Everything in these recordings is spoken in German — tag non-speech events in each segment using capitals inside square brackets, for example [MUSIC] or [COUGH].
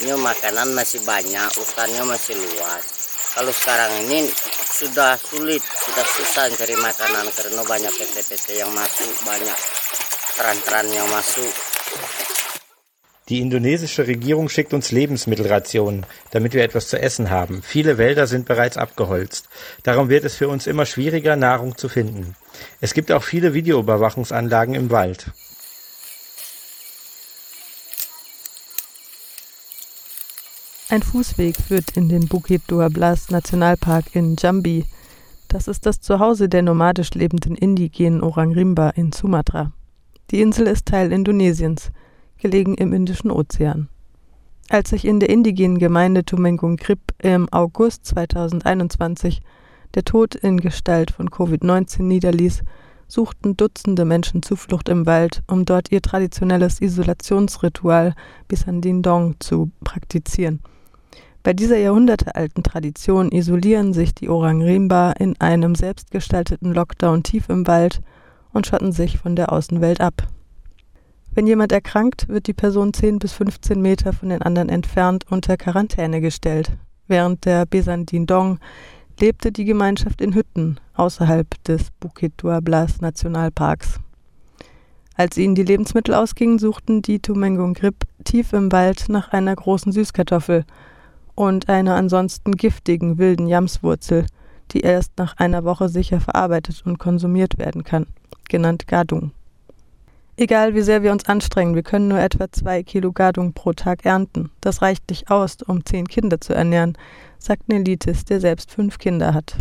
dulunya makanan masih banyak, hutannya masih luas. Kalau sekarang ini sudah sulit, sudah susah cari makanan karena banyak PT-PT yang masuk, banyak Tran-Tran yang masuk. Die indonesische Regierung schickt uns Lebensmittelrationen, damit wir etwas zu essen haben. Viele Wälder sind bereits abgeholzt. Darum wird es für uns immer schwieriger, Nahrung zu finden. Es gibt auch viele Videoüberwachungsanlagen im Wald. Ein Fußweg führt in den Bukit Dua Blas Nationalpark in Jambi. Das ist das Zuhause der nomadisch lebenden indigenen Orang Rimba in Sumatra. Die Insel ist Teil Indonesiens gelegen im Indischen Ozean. Als sich in der indigenen Gemeinde Tumengung Grip im August 2021 der Tod in Gestalt von Covid-19 niederließ, suchten Dutzende Menschen Zuflucht im Wald, um dort ihr traditionelles Isolationsritual Bisandindong zu praktizieren. Bei dieser jahrhundertealten Tradition isolieren sich die Orang Rimba in einem selbstgestalteten Lockdown tief im Wald und schotten sich von der Außenwelt ab. Wenn jemand erkrankt, wird die Person 10 bis 15 Meter von den anderen entfernt unter Quarantäne gestellt. Während der Besandindong lebte die Gemeinschaft in Hütten außerhalb des Bukit Blas Nationalparks. Als ihnen die Lebensmittel ausgingen, suchten die Tumengung Grip tief im Wald nach einer großen Süßkartoffel und einer ansonsten giftigen wilden Jamswurzel, die erst nach einer Woche sicher verarbeitet und konsumiert werden kann, genannt Gadung. Egal wie sehr wir uns anstrengen, wir können nur etwa zwei Kilo Gardung pro Tag ernten. Das reicht nicht aus, um zehn Kinder zu ernähren, sagt Nelitis, der selbst fünf Kinder hat.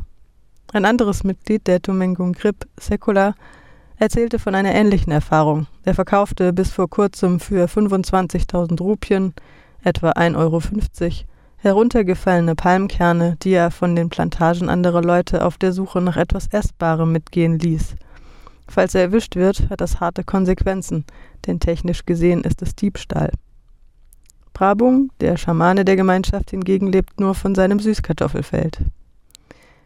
Ein anderes Mitglied der Tumengung Grip, Sekula, erzählte von einer ähnlichen Erfahrung. Er verkaufte bis vor kurzem für 25.000 Rupien, etwa 1,50 Euro, heruntergefallene Palmkerne, die er von den Plantagen anderer Leute auf der Suche nach etwas Essbarem mitgehen ließ – Falls er erwischt wird, hat das harte Konsequenzen, denn technisch gesehen ist es Diebstahl. Brabung, der Schamane der Gemeinschaft hingegen, lebt nur von seinem Süßkartoffelfeld.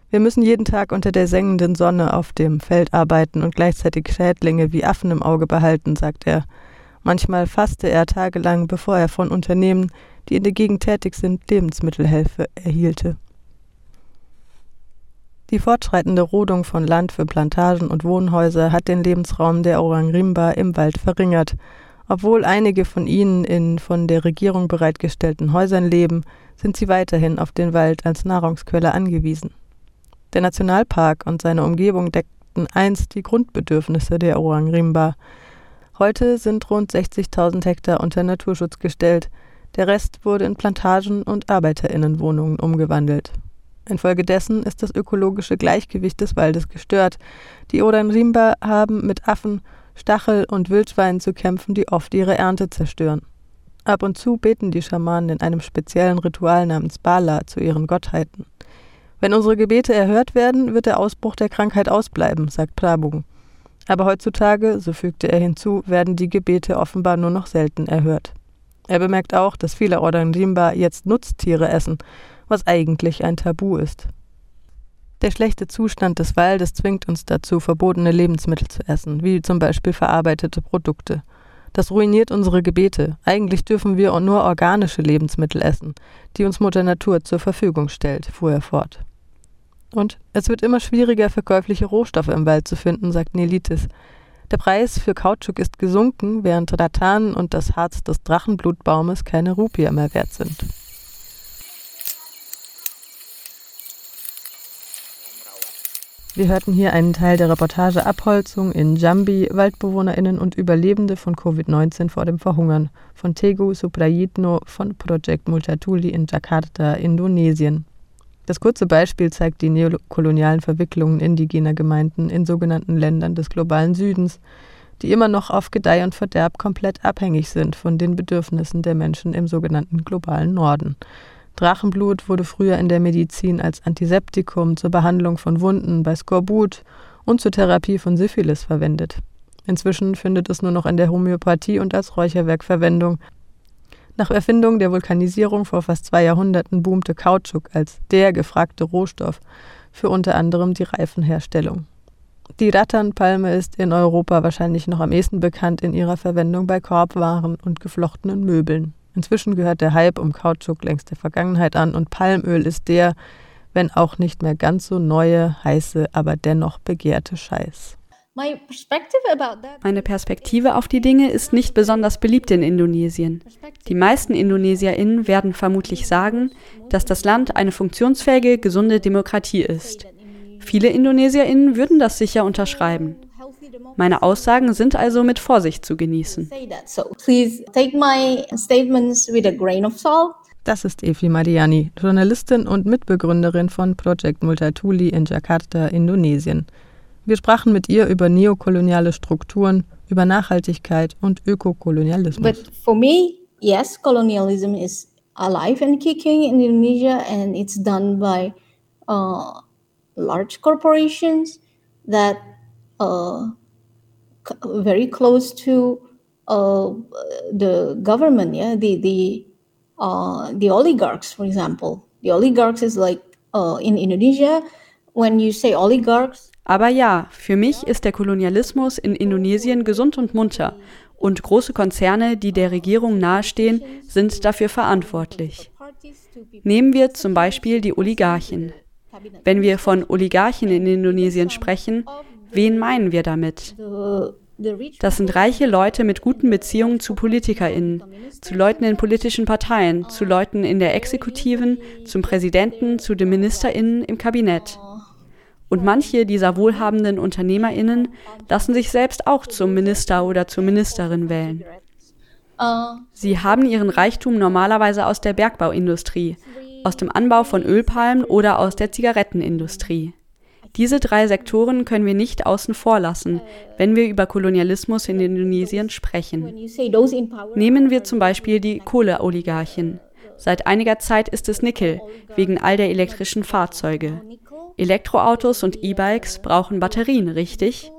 Wir müssen jeden Tag unter der sengenden Sonne auf dem Feld arbeiten und gleichzeitig Schädlinge wie Affen im Auge behalten, sagt er. Manchmal fasste er tagelang, bevor er von Unternehmen, die in der Gegend tätig sind, Lebensmittelhilfe erhielte. Die fortschreitende Rodung von Land für Plantagen und Wohnhäuser hat den Lebensraum der Orang Rimba im Wald verringert. Obwohl einige von ihnen in von der Regierung bereitgestellten Häusern leben, sind sie weiterhin auf den Wald als Nahrungsquelle angewiesen. Der Nationalpark und seine Umgebung deckten einst die Grundbedürfnisse der Orang Rimba. Heute sind rund 60.000 Hektar unter Naturschutz gestellt. Der Rest wurde in Plantagen und Arbeiterinnenwohnungen umgewandelt. Infolgedessen ist das ökologische Gleichgewicht des Waldes gestört. Die Oranrimba haben mit Affen, Stachel und Wildschweinen zu kämpfen, die oft ihre Ernte zerstören. Ab und zu beten die Schamanen in einem speziellen Ritual namens Bala zu ihren Gottheiten. Wenn unsere Gebete erhört werden, wird der Ausbruch der Krankheit ausbleiben, sagt Prabung. Aber heutzutage, so fügte er hinzu, werden die Gebete offenbar nur noch selten erhört. Er bemerkt auch, dass viele Oranrimba jetzt Nutztiere essen was eigentlich ein Tabu ist. Der schlechte Zustand des Waldes zwingt uns dazu, verbotene Lebensmittel zu essen, wie zum Beispiel verarbeitete Produkte. Das ruiniert unsere Gebete. Eigentlich dürfen wir nur organische Lebensmittel essen, die uns Mutter Natur zur Verfügung stellt, fuhr er fort. Und es wird immer schwieriger, verkäufliche Rohstoffe im Wald zu finden, sagt Nelitis. Der Preis für Kautschuk ist gesunken, während Rattan und das Harz des Drachenblutbaumes keine Rupie mehr wert sind. Wir hörten hier einen Teil der Reportage Abholzung in Jambi, WaldbewohnerInnen und Überlebende von Covid-19 vor dem Verhungern von Tegu Suprayitno von Project Multatuli in Jakarta, Indonesien. Das kurze Beispiel zeigt die neokolonialen Verwicklungen indigener Gemeinden in sogenannten Ländern des globalen Südens, die immer noch auf Gedeih und Verderb komplett abhängig sind von den Bedürfnissen der Menschen im sogenannten globalen Norden. Drachenblut wurde früher in der Medizin als Antiseptikum zur Behandlung von Wunden bei Skorbut und zur Therapie von Syphilis verwendet. Inzwischen findet es nur noch in der Homöopathie und als Räucherwerk Verwendung. Nach Erfindung der Vulkanisierung vor fast zwei Jahrhunderten boomte Kautschuk als der gefragte Rohstoff für unter anderem die Reifenherstellung. Die Rattanpalme ist in Europa wahrscheinlich noch am ehesten bekannt in ihrer Verwendung bei Korbwaren und geflochtenen Möbeln. Inzwischen gehört der Hype um Kautschuk längst der Vergangenheit an und Palmöl ist der, wenn auch nicht mehr ganz so neue, heiße, aber dennoch begehrte Scheiß. Meine Perspektive auf die Dinge ist nicht besonders beliebt in Indonesien. Die meisten IndonesierInnen werden vermutlich sagen, dass das Land eine funktionsfähige, gesunde Demokratie ist. Viele IndonesierInnen würden das sicher unterschreiben. Meine Aussagen sind also mit Vorsicht zu genießen. Das ist Evi Mariani, Journalistin und Mitbegründerin von Project Multatuli in Jakarta, Indonesien. Wir sprachen mit ihr über neokoloniale Strukturen, über Nachhaltigkeit und Ökokolonialismus. But for me, yes, colonialism is alive and kicking in Indonesia and it's done by uh, large corporations that uh, very close to uh, the government, yeah, the the uh, the oligarchs, for example. The oligarchs is like uh, in Indonesia, when you say oligarchs, aber ja, für mich ist der Kolonialismus in Indonesien gesund und munter. Und große Konzerne, die der Regierung nahestehen, sind dafür verantwortlich. Nehmen wir zum Beispiel die Oligarchen. Wenn wir von Oligarchen in Indonesien sprechen, wen meinen wir damit? Das sind reiche Leute mit guten Beziehungen zu PolitikerInnen, zu Leuten in politischen Parteien, zu Leuten in der Exekutiven, zum Präsidenten, zu den MinisterInnen im Kabinett. Und manche dieser wohlhabenden UnternehmerInnen lassen sich selbst auch zum Minister oder zur Ministerin wählen. Sie haben ihren Reichtum normalerweise aus der Bergbauindustrie, aus dem Anbau von Ölpalmen oder aus der Zigarettenindustrie. Diese drei Sektoren können wir nicht außen vor lassen, wenn wir über Kolonialismus in Indonesien sprechen. Nehmen wir zum Beispiel die Kohleoligarchen. Seit einiger Zeit ist es Nickel, wegen all der elektrischen Fahrzeuge. Elektroautos und E-Bikes brauchen Batterien, richtig?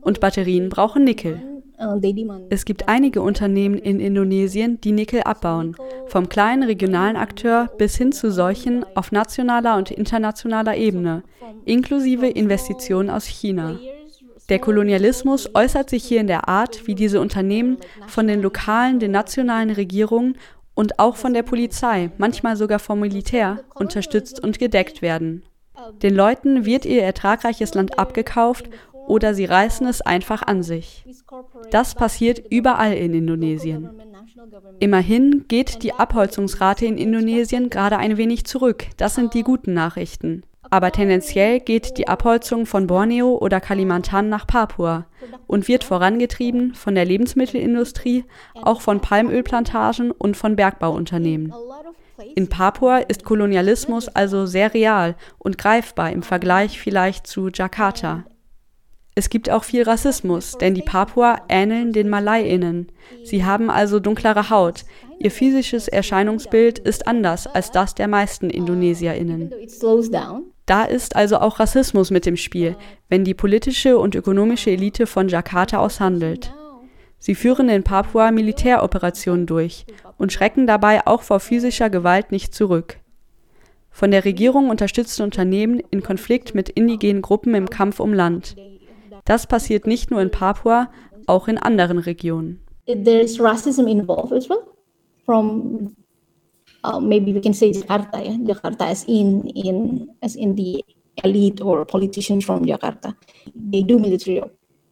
Und Batterien brauchen Nickel. Es gibt einige Unternehmen in Indonesien, die Nickel abbauen, vom kleinen regionalen Akteur bis hin zu solchen auf nationaler und internationaler Ebene, inklusive Investitionen aus China. Der Kolonialismus äußert sich hier in der Art, wie diese Unternehmen von den lokalen, den nationalen Regierungen und auch von der Polizei, manchmal sogar vom Militär, unterstützt und gedeckt werden. Den Leuten wird ihr ertragreiches Land abgekauft oder sie reißen es einfach an sich. Das passiert überall in Indonesien. Immerhin geht die Abholzungsrate in Indonesien gerade ein wenig zurück. Das sind die guten Nachrichten. Aber tendenziell geht die Abholzung von Borneo oder Kalimantan nach Papua und wird vorangetrieben von der Lebensmittelindustrie, auch von Palmölplantagen und von Bergbauunternehmen. In Papua ist Kolonialismus also sehr real und greifbar im Vergleich vielleicht zu Jakarta. Es gibt auch viel Rassismus, denn die Papua ähneln den Malayinnen. Sie haben also dunklere Haut. Ihr physisches Erscheinungsbild ist anders als das der meisten Indonesierinnen. Da ist also auch Rassismus mit im Spiel, wenn die politische und ökonomische Elite von Jakarta aushandelt. Sie führen in Papua Militäroperationen durch und schrecken dabei auch vor physischer Gewalt nicht zurück. Von der Regierung unterstützte Unternehmen in Konflikt mit indigenen Gruppen im Kampf um Land. Das passiert nicht nur in Papua, auch in anderen Regionen. There is racism involved as well. From uh, maybe we can say Jakarta, yeah? Jakarta as in in as in the elite or politicians from Jakarta. They do military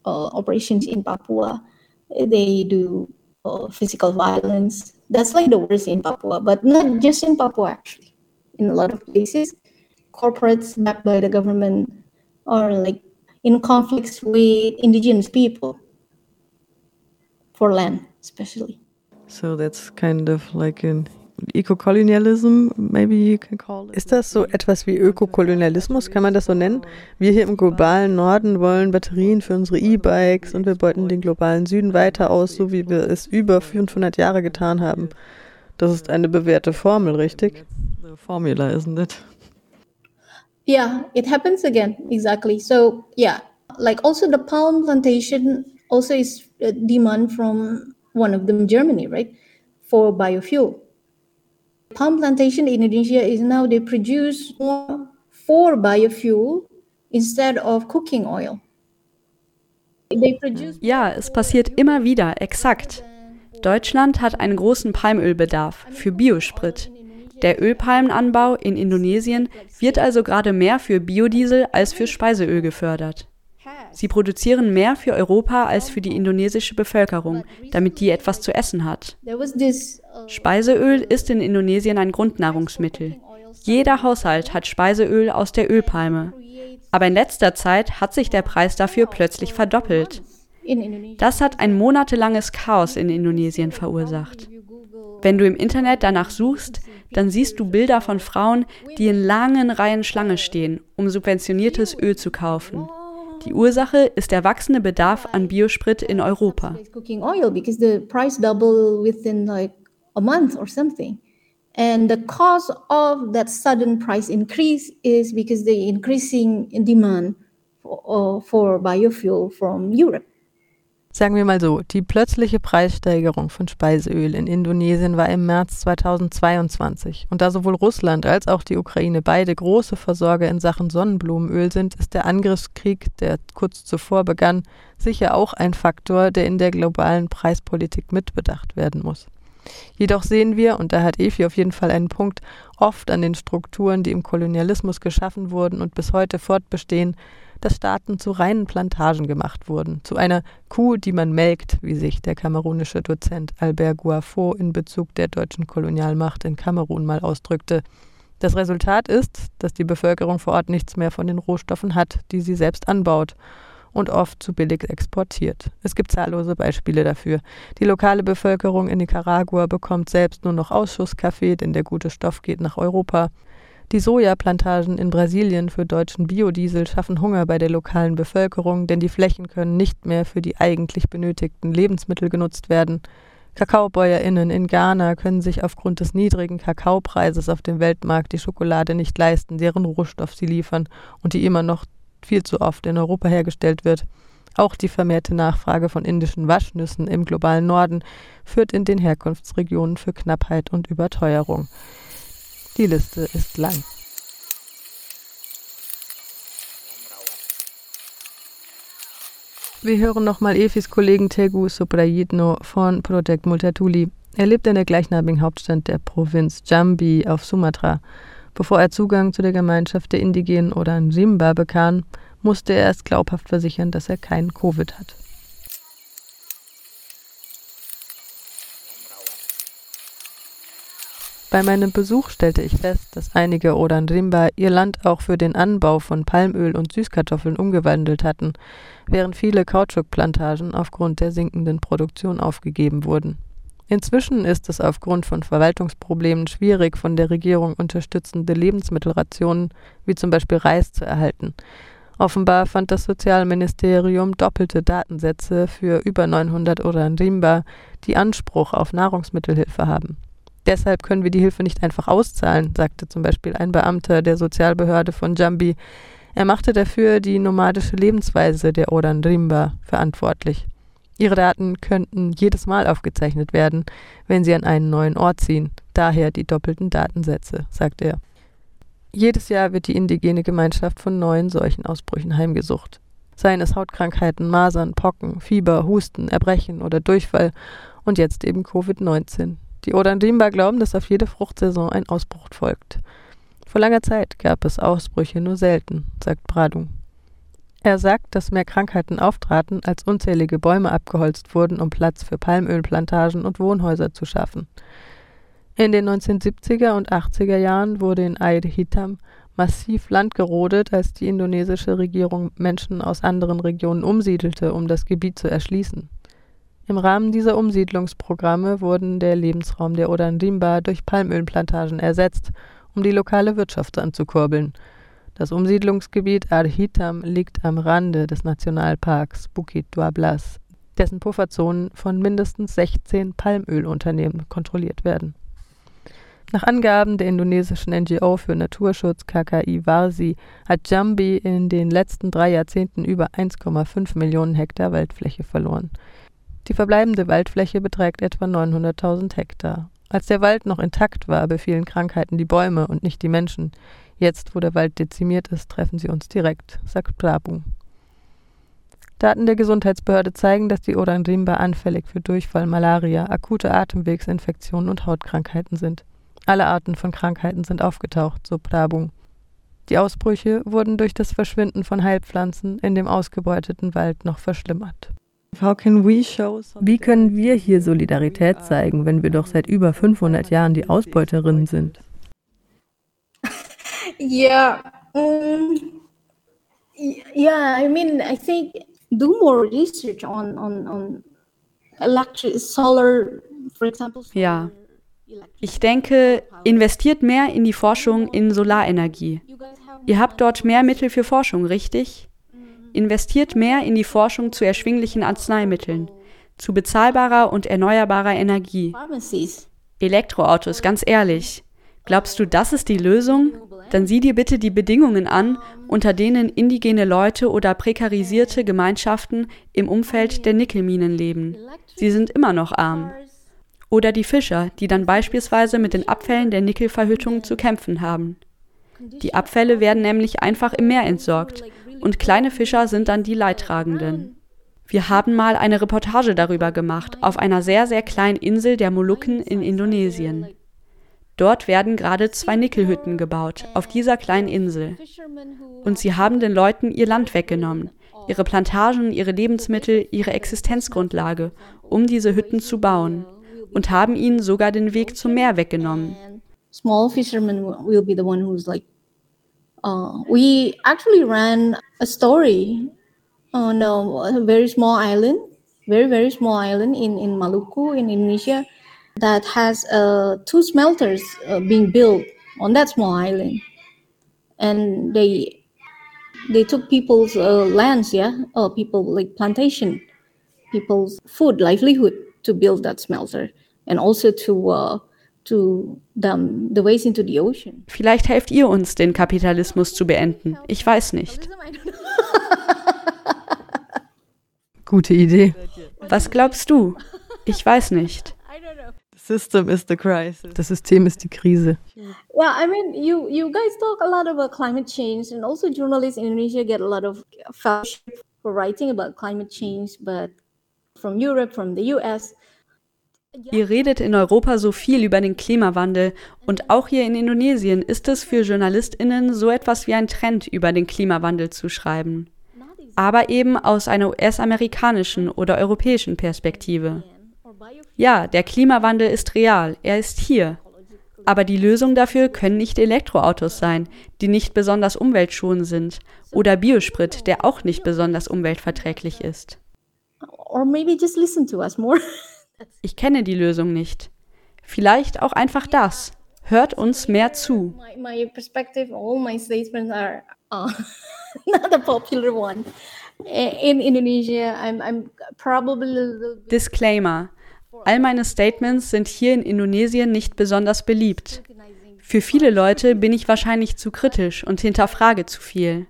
uh, operations in Papua. They do uh, physical violence. That's like the worst in Papua, but not just in Papua actually. In a lot of places, corporates backed by the government are like in conflicts with indigenous people for land, especially. So that's kind of like an Eco-Kolonialism, maybe you can call it. Ist das so etwas wie Ökokolonialismus? Kann man das so nennen? Wir hier im globalen Norden wollen Batterien für unsere E-Bikes und wir beuten den globalen Süden weiter aus, so wie wir es über 500 Jahre getan haben. Das ist eine bewährte Formel, richtig? Formula, isn't it? Yeah, it happens again. Exactly. So, yeah, like also the palm plantation also is a demand from one of them, Germany, right? For biofuel. Palm plantation in Indonesia is now they produce more for biofuel instead of cooking oil. Ja, es passiert immer wieder, exakt. Deutschland hat einen großen Palmölbedarf für Biosprit. Der Ölpalmenanbau in Indonesien wird also gerade mehr für Biodiesel als für Speiseöl gefördert. Sie produzieren mehr für Europa als für die indonesische Bevölkerung, damit die etwas zu essen hat. Speiseöl ist in Indonesien ein Grundnahrungsmittel. Jeder Haushalt hat Speiseöl aus der Ölpalme. Aber in letzter Zeit hat sich der Preis dafür plötzlich verdoppelt. Das hat ein monatelanges Chaos in Indonesien verursacht. Wenn du im Internet danach suchst, dann siehst du Bilder von Frauen, die in langen Reihen Schlange stehen, um subventioniertes Öl zu kaufen. Die Ursache ist der wachsende Bedarf an Biosprit in Europa. And the cause of that sudden price increase is because the increasing demand for, uh, for biofuel from Europe. Sagen wir mal so, die plötzliche Preissteigerung von Speiseöl in Indonesien war im März 2022. Und da sowohl Russland als auch die Ukraine beide große Versorger in Sachen Sonnenblumenöl sind, ist der Angriffskrieg, der kurz zuvor begann, sicher auch ein Faktor, der in der globalen Preispolitik mitbedacht werden muss. Jedoch sehen wir, und da hat Efi auf jeden Fall einen Punkt, oft an den Strukturen, die im Kolonialismus geschaffen wurden und bis heute fortbestehen, dass Staaten zu reinen Plantagen gemacht wurden, zu einer Kuh, die man melkt, wie sich der kamerunische Dozent Albert Guafo in Bezug der deutschen Kolonialmacht in Kamerun mal ausdrückte. Das Resultat ist, dass die Bevölkerung vor Ort nichts mehr von den Rohstoffen hat, die sie selbst anbaut und oft zu billig exportiert. Es gibt zahllose Beispiele dafür. Die lokale Bevölkerung in Nicaragua bekommt selbst nur noch Ausschusskaffee, denn der gute Stoff geht nach Europa. Die Sojaplantagen in Brasilien für deutschen Biodiesel schaffen Hunger bei der lokalen Bevölkerung, denn die Flächen können nicht mehr für die eigentlich benötigten Lebensmittel genutzt werden. KakaobäuerInnen in Ghana können sich aufgrund des niedrigen Kakaopreises auf dem Weltmarkt die Schokolade nicht leisten, deren Rohstoff sie liefern und die immer noch viel zu oft in Europa hergestellt wird. Auch die vermehrte Nachfrage von indischen Waschnüssen im globalen Norden führt in den Herkunftsregionen für Knappheit und Überteuerung. Die Liste ist lang. Wir hören nochmal Efis Kollegen Tegu Soprayitno von Project Multatuli. Er lebt in der gleichnamigen Hauptstadt der Provinz Jambi auf Sumatra. Bevor er Zugang zu der Gemeinschaft der Indigenen oder Nrimba bekam, musste er erst glaubhaft versichern, dass er keinen Covid hat. Bei meinem Besuch stellte ich fest, dass einige Odanrimba ihr Land auch für den Anbau von Palmöl und Süßkartoffeln umgewandelt hatten, während viele Kautschukplantagen aufgrund der sinkenden Produktion aufgegeben wurden. Inzwischen ist es aufgrund von Verwaltungsproblemen schwierig, von der Regierung unterstützende Lebensmittelrationen, wie zum Beispiel Reis, zu erhalten. Offenbar fand das Sozialministerium doppelte Datensätze für über 900 Oranrimba, die Anspruch auf Nahrungsmittelhilfe haben. Deshalb können wir die Hilfe nicht einfach auszahlen, sagte zum Beispiel ein Beamter der Sozialbehörde von Jambi. Er machte dafür die nomadische Lebensweise der Odan Rimba verantwortlich. Ihre Daten könnten jedes Mal aufgezeichnet werden, wenn sie an einen neuen Ort ziehen, daher die doppelten Datensätze, sagte er. Jedes Jahr wird die indigene Gemeinschaft von neuen Seuchenausbrüchen heimgesucht. Seien es Hautkrankheiten, Masern, Pocken, Fieber, Husten, Erbrechen oder Durchfall und jetzt eben Covid-19. Die Odandimba glauben, dass auf jede Fruchtsaison ein Ausbruch folgt. Vor langer Zeit gab es Ausbrüche nur selten, sagt Bradu. Er sagt, dass mehr Krankheiten auftraten, als unzählige Bäume abgeholzt wurden, um Platz für Palmölplantagen und Wohnhäuser zu schaffen. In den 1970er und 80er Jahren wurde in Air Hitam massiv Land gerodet, als die indonesische Regierung Menschen aus anderen Regionen umsiedelte, um das Gebiet zu erschließen. Im Rahmen dieser Umsiedlungsprogramme wurden der Lebensraum der Odandimba durch Palmölplantagen ersetzt, um die lokale Wirtschaft anzukurbeln. Das Umsiedlungsgebiet Arhitam liegt am Rande des Nationalparks Bukit Duablas, dessen Pufferzonen von mindestens 16 Palmölunternehmen kontrolliert werden. Nach Angaben der indonesischen NGO für Naturschutz KKI Warsi hat Jambi in den letzten drei Jahrzehnten über 1,5 Millionen Hektar Waldfläche verloren. Die verbleibende Waldfläche beträgt etwa 900.000 Hektar. Als der Wald noch intakt war, befielen Krankheiten die Bäume und nicht die Menschen. Jetzt, wo der Wald dezimiert ist, treffen sie uns direkt, sagt Prabu. Daten der Gesundheitsbehörde zeigen, dass die Orang Rimba anfällig für Durchfall, Malaria, akute Atemwegsinfektionen und Hautkrankheiten sind. Alle Arten von Krankheiten sind aufgetaucht, so Prabung. Die Ausbrüche wurden durch das Verschwinden von Heilpflanzen in dem ausgebeuteten Wald noch verschlimmert. Wie können wir hier Solidarität zeigen, wenn wir doch seit über 500 Jahren die Ausbeuterinnen sind? [LAUGHS] Yeah. Um, yeah, I mean, I think do more research on on on electric solar, for example. Ja. Ich denke, investiert mehr in die Forschung in Solarenergie. Ihr habt dort mehr Mittel für Forschung, richtig? Investiert mehr in die Forschung zu erschwinglichen Arzneimitteln, zu bezahlbarer und erneuerbarer Energie. Elektroautos, ganz ehrlich. Glaubst du, das ist die Lösung? Dann sieh dir bitte die Bedingungen an, unter denen indigene Leute oder prekarisierte Gemeinschaften im Umfeld der Nickelminen leben. Sie sind immer noch arm. Oder die Fischer, die dann beispielsweise mit den Abfällen der Nickelverhüttung zu kämpfen haben. Die Abfälle werden nämlich einfach im Meer entsorgt und kleine Fischer sind dann die Leidtragenden. Wir haben mal eine Reportage darüber gemacht, auf einer sehr, sehr kleinen Insel der Molukken in Indonesien. Dort werden gerade zwei Nickelhütten gebaut, auf dieser kleinen Insel. Und sie haben den Leuten ihr Land weggenommen, ihre Plantagen, ihre Lebensmittel, ihre Existenzgrundlage, um diese Hütten zu bauen. Und haben ihnen sogar den Weg zum Meer weggenommen. Small fishermen will be the one who's like uh, we actually ran a story on a, very small island, very very small island in in Maluku in Indonesia, that has uh, two smelters uh, being built on that small island, and they they took people's uh, lands, yeah, uh, people like plantation, people's food livelihood to build that smelter, and also to Vielleicht helft ihr uns, den Kapitalismus zu beenden. Ich weiß nicht. [LAUGHS] Gute Idee. Was glaubst du? Ich weiß nicht. [LAUGHS] System is the crisis. Das System ist die Krise. Yeah, I mean, you you guys talk a lot about climate change, and also journalists in Indonesia get a lot of fellowship for writing about climate change, but from Europe, from the US, Ihr redet in Europa so viel über den Klimawandel und auch hier in Indonesien ist es für Journalistinnen so etwas wie ein Trend, über den Klimawandel zu schreiben. Aber eben aus einer US-amerikanischen oder europäischen Perspektive. Ja, der Klimawandel ist real, er ist hier. Aber die Lösung dafür können nicht Elektroautos sein, die nicht besonders umweltschonend sind, oder Biosprit, der auch nicht besonders umweltverträglich ist. Or maybe just listen to us more. [LAUGHS] Ich kenne die Lösung nicht. Vielleicht auch einfach das. Hört uns mehr zu. My, perspective, all my statements are uh, [LAUGHS] not a popular one. In Indonesia, I'm, I'm probably Disclaimer. All meine Statements sind hier in Indonesien nicht besonders beliebt. Für viele Leute bin ich wahrscheinlich zu kritisch und hinterfrage zu viel.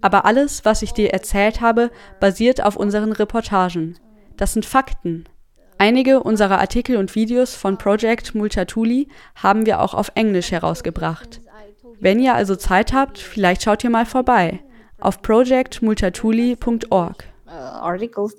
Aber alles, was ich dir erzählt habe, basiert auf unseren Reportagen. Das sind Fakten. Einige unserer Artikel und Videos von Project Multatuli haben wir auch auf Englisch herausgebracht. Wenn ihr also Zeit habt, vielleicht schaut ihr mal vorbei auf projectmultatuli.org. Uh, articles.